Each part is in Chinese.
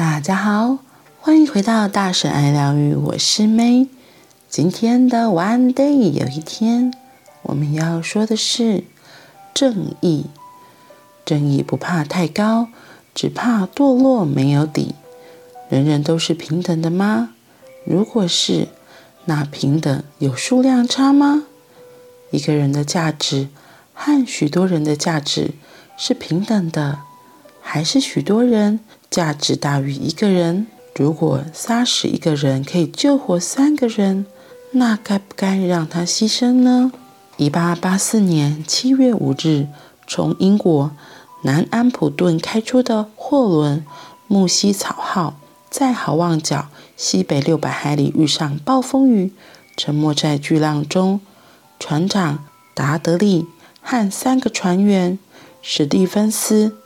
大家好，欢迎回到大神爱疗愈，我是 May。今天的 One Day 有一天，我们要说的是正义。正义不怕太高，只怕堕落没有底。人人都是平等的吗？如果是，那平等有数量差吗？一个人的价值和许多人的价值是平等的，还是许多人价值大于一个人？如果杀死一个人可以救活三个人，那该不该让他牺牲呢？一八八四年七月五日，从英国南安普顿开出的货轮“木西草号”在好望角西北六百海里遇上暴风雨，沉没在巨浪中。船长达德利和三个船员史蒂芬斯、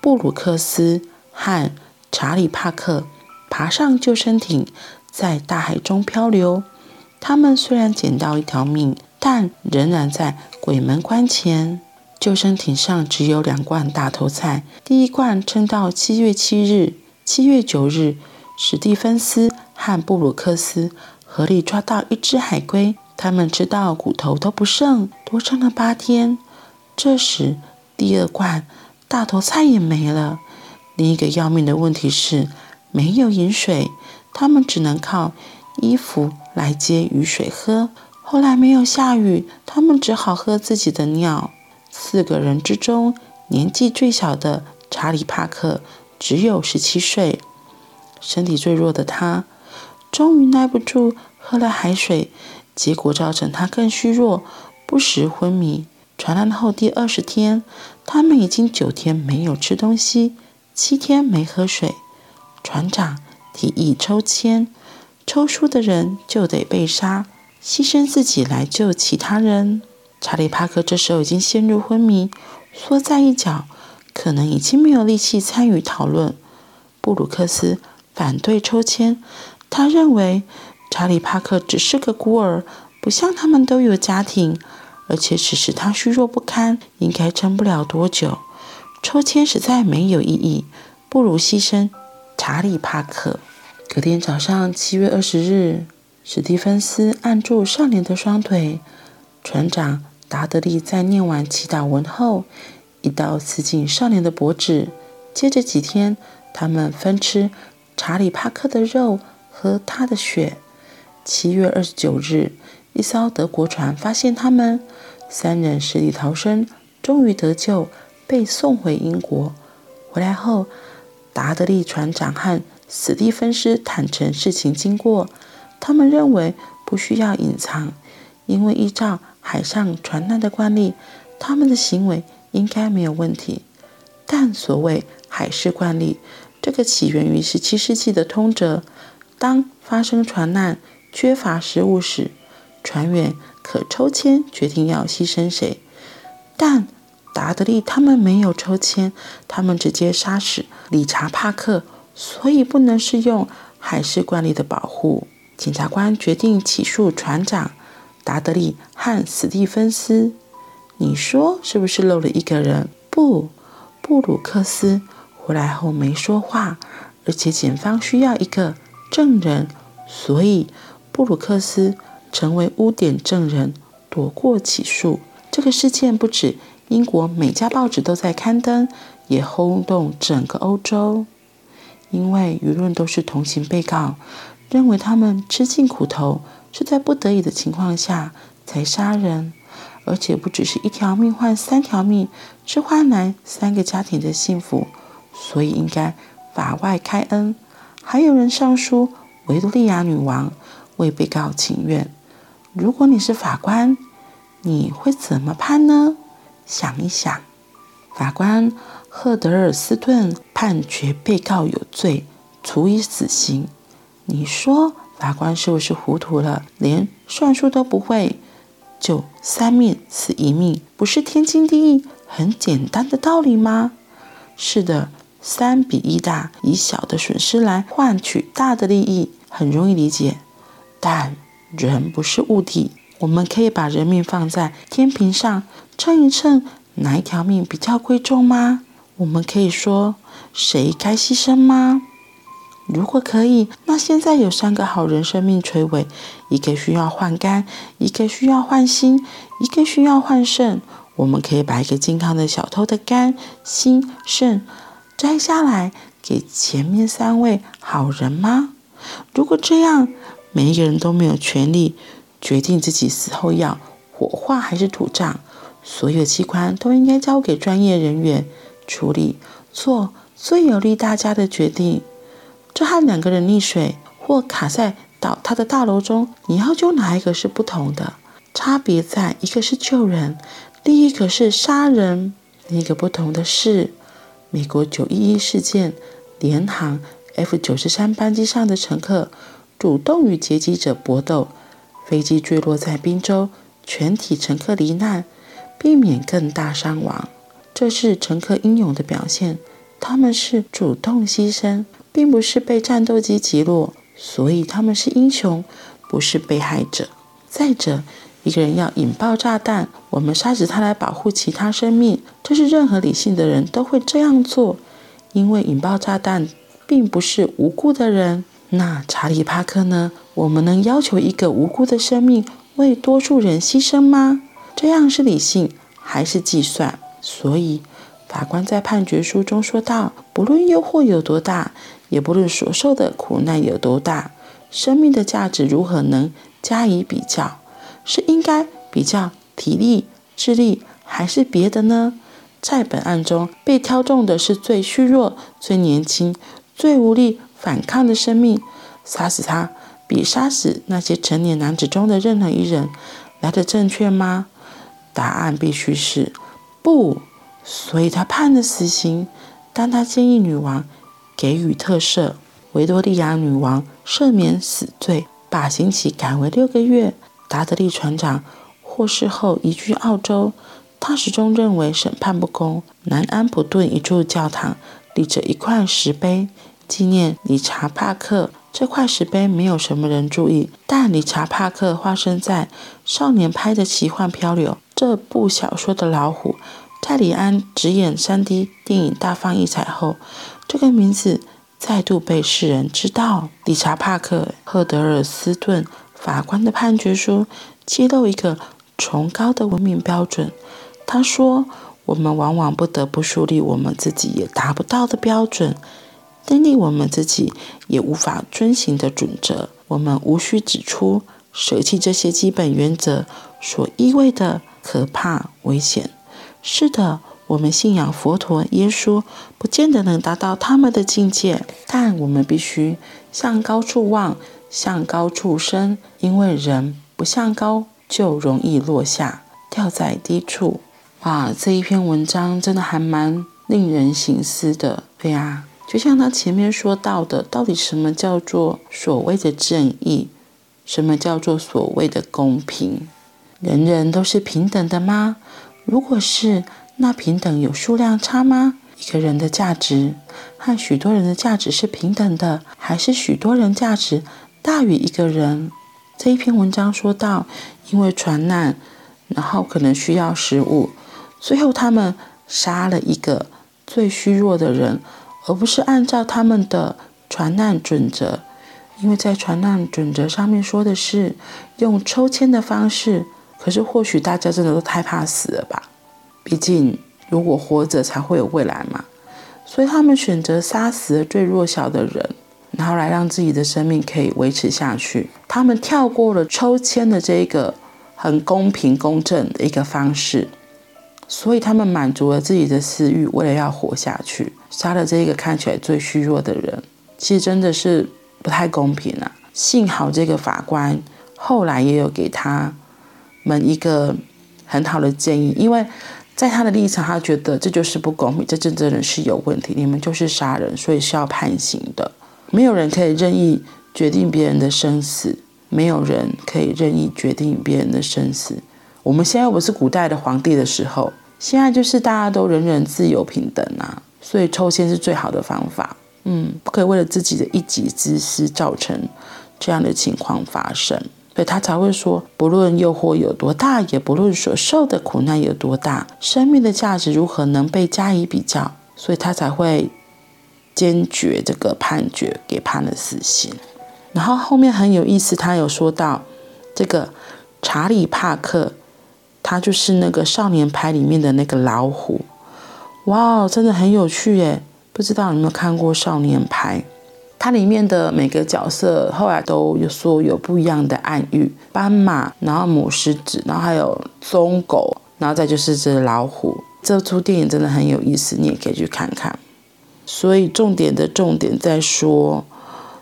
布鲁克斯和查理·帕克爬上救生艇，在大海中漂流。他们虽然捡到一条命，但仍然在鬼门关前。救生艇上只有两罐大头菜，第一罐撑到七月七日。七月九日，史蒂芬斯和布鲁克斯合力抓到一只海龟。他们吃到骨头都不剩，多撑了八天。这时，第二罐大头菜也没了。另一个要命的问题是，没有饮水，他们只能靠衣服来接雨水喝。后来没有下雨，他们只好喝自己的尿。四个人之中，年纪最小的查理·帕克只有十七岁，身体最弱的他，终于耐不住喝了海水。结果造成他更虚弱，不时昏迷。传染后第二十天，他们已经九天没有吃东西，七天没喝水。船长提议抽签，抽输的人就得被杀，牺牲自己来救其他人。查理·帕克这时候已经陷入昏迷，缩在一角，可能已经没有力气参与讨论。布鲁克斯反对抽签，他认为。查理·帕克只是个孤儿，不像他们都有家庭，而且此时他虚弱不堪，应该撑不了多久。抽签实在没有意义，不如牺牲查理·帕克。隔天早上，七月二十日，史蒂芬斯按住少年的双腿，船长达德利在念完祈祷文后，一刀刺进少年的脖子。接着几天，他们分吃查理·帕克的肉，和他的血。七月二十九日，一艘德国船发现他们，三人死里逃生，终于得救，被送回英国。回来后，达德利船长和史蒂芬斯坦诚事情经过。他们认为不需要隐藏，因为依照海上船难的惯例，他们的行为应该没有问题。但所谓海事惯例，这个起源于十七世纪的通则：当发生船难，缺乏食物时，船员可抽签决定要牺牲谁。但达德利他们没有抽签，他们直接杀死理查·帕克，所以不能适用海事惯例的保护。检察官决定起诉船长达德利和史蒂芬斯。你说是不是漏了一个人？不，布鲁克斯回来后没说话，而且检方需要一个证人，所以。布鲁克斯成为污点证人，躲过起诉。这个事件不止英国每家报纸都在刊登，也轰动整个欧洲。因为舆论都是同情被告，认为他们吃尽苦头，是在不得已的情况下才杀人，而且不只是一条命换三条命，是换来三个家庭的幸福，所以应该法外开恩。还有人上书维多利亚女王。为被告请愿。如果你是法官，你会怎么判呢？想一想。法官赫德尔斯顿判决被告有罪，处以死刑。你说法官是不是糊涂了？连算术都不会？就三命死一命，不是天经地义、很简单的道理吗？是的，三比一大，以小的损失来换取大的利益，很容易理解。但人不是物体，我们可以把人命放在天平上称一称，哪一条命比较贵重吗？我们可以说谁该牺牲吗？如果可以，那现在有三个好人生命垂危，一个需要换肝，一个需要换心，一个需要换肾。我们可以把一个健康的小偷的肝、心、肾摘下来，给前面三位好人吗？如果这样，每一个人都没有权利决定自己死后要火化还是土葬，所有器官都应该交给专业人员处理，做最有利大家的决定。这和两个人溺水或卡在倒塌的大楼中，你要救哪一个是不同的，差别在一个是救人，另一个是杀人。另一个不同的是，美国九一一事件，联航 F 九十三班机上的乘客主动与劫机者搏斗，飞机坠落在宾州，全体乘客罹难，避免更大伤亡。这是乘客英勇的表现，他们是主动牺牲。并不是被战斗机击落，所以他们是英雄，不是被害者。再者，一个人要引爆炸弹，我们杀死他来保护其他生命，这是任何理性的人都会这样做，因为引爆炸弹并不是无辜的人。那查理·帕克呢？我们能要求一个无辜的生命为多数人牺牲吗？这样是理性还是计算？所以法官在判决书中说道：“不论诱惑有多大。”也不论所受的苦难有多大，生命的价值如何能加以比较？是应该比较体力、智力，还是别的呢？在本案中，被挑中的是最虚弱、最年轻、最无力反抗的生命。杀死他，比杀死那些成年男子中的任何一人来得正确吗？答案必须是不。所以他判了死刑，但他建议女王。给予特赦，维多利亚女王赦免死罪，把刑期改为六个月。达德利船长获释后移居澳洲，他始终认为审判不公。南安普顿一处教堂立着一块石碑，纪念理查·帕克。这块石碑没有什么人注意，但理查·帕克化身在少年派的奇幻漂流这部小说的老虎，在李安执演 3D 电影大放异彩后。这个名字再度被世人知道。理查·帕克·赫德尔斯顿法官的判决书揭露一个崇高的文明标准。他说：“我们往往不得不树立我们自己也达不到的标准，订立我们自己也无法遵行的准则。我们无需指出舍弃这些基本原则所意味的可怕危险。”是的。我们信仰佛陀、耶稣，不见得能达到他们的境界，但我们必须向高处望，向高处升，因为人不向高，就容易落下，掉在低处。哇，这一篇文章真的还蛮令人省思的。对呀，就像他前面说到的，到底什么叫做所谓的正义？什么叫做所谓的公平？人人都是平等的吗？如果是，那平等有数量差吗？一个人的价值和许多人的价值是平等的，还是许多人价值大于一个人？这一篇文章说到，因为船难，然后可能需要食物，最后他们杀了一个最虚弱的人，而不是按照他们的船难准则，因为在船难准则上面说的是用抽签的方式，可是或许大家真的都太怕死了吧。毕竟，如果活着才会有未来嘛，所以他们选择杀死了最弱小的人，然后来让自己的生命可以维持下去。他们跳过了抽签的这一个很公平公正的一个方式，所以他们满足了自己的私欲，为了要活下去，杀了这个看起来最虚弱的人。其实真的是不太公平啊！幸好这个法官后来也有给他们一个很好的建议，因为。在他的立场，他觉得这就是不公平，这真正的是有问题。你们就是杀人，所以是要判刑的。没有人可以任意决定别人的生死，没有人可以任意决定别人的生死。我们现在不是古代的皇帝的时候，现在就是大家都人人自由平等啊，所以抽签是最好的方法。嗯，不可以为了自己的一己之私造成这样的情况发生。所以他才会说，不论诱惑有多大，也不论所受的苦难有多大，生命的价值如何能被加以比较？所以他才会坚决这个判决，给判了死刑。然后后面很有意思，他有说到这个查理·帕克，他就是那个少年派里面的那个老虎。哇，真的很有趣耶！不知道你有没有看过《少年派》？它里面的每个角色后来都有说有不一样的暗喻：斑马，然后母狮子，然后还有棕狗，然后再就是这老虎。这出电影真的很有意思，你也可以去看看。所以重点的重点在说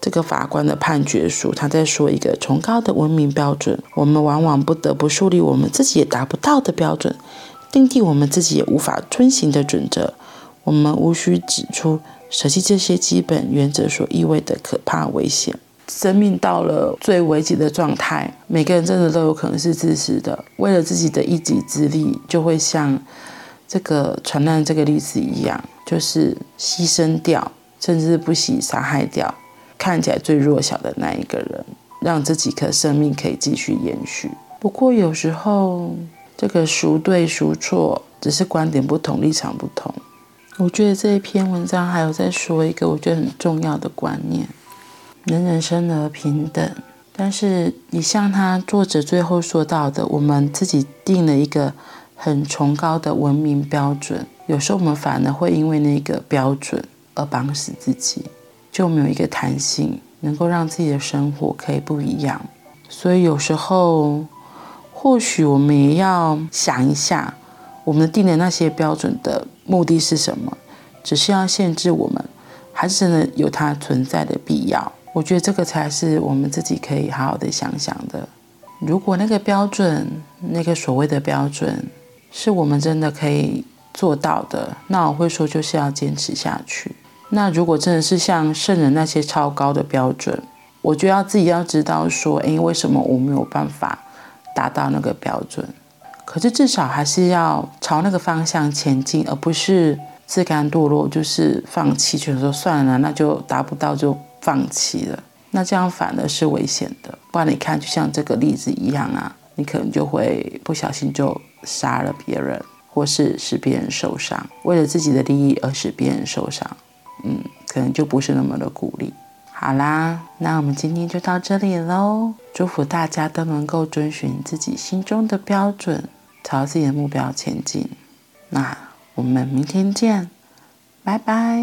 这个法官的判决书，他在说一个崇高的文明标准，我们往往不得不树立我们自己也达不到的标准，订定我们自己也无法遵行的准则。我们无需指出。舍弃这些基本原则所意味的可怕危险，生命到了最危急的状态，每个人真的都有可能是自私的，为了自己的一己之利，就会像这个传染这个例子一样，就是牺牲掉，甚至不惜杀害掉看起来最弱小的那一个人，让这几颗生命可以继续延续。不过有时候，这个孰对孰错，只是观点不同，立场不同。我觉得这一篇文章还有在说一个我觉得很重要的观念：人人生而平等。但是你像他作者最后说到的，我们自己定了一个很崇高的文明标准，有时候我们反而会因为那个标准而绑死自己，就没有一个弹性，能够让自己的生活可以不一样。所以有时候，或许我们也要想一下，我们定的那些标准的。目的是什么？只是要限制我们，还是真的有它存在的必要？我觉得这个才是我们自己可以好好的想想的。如果那个标准，那个所谓的标准，是我们真的可以做到的，那我会说就是要坚持下去。那如果真的是像圣人那些超高的标准，我就要自己要知道说，诶，为什么我没有办法达到那个标准？可是至少还是要朝那个方向前进，而不是自甘堕落，就是放弃，觉得说算了，那就达不到就放弃了。那这样反而是危险的。不然你看，就像这个例子一样啊，你可能就会不小心就杀了别人，或是使别人受伤，为了自己的利益而使别人受伤，嗯，可能就不是那么的鼓励。好啦，那我们今天就到这里喽。祝福大家都能够遵循自己心中的标准。朝自己的目标前进，那我们明天见，拜拜。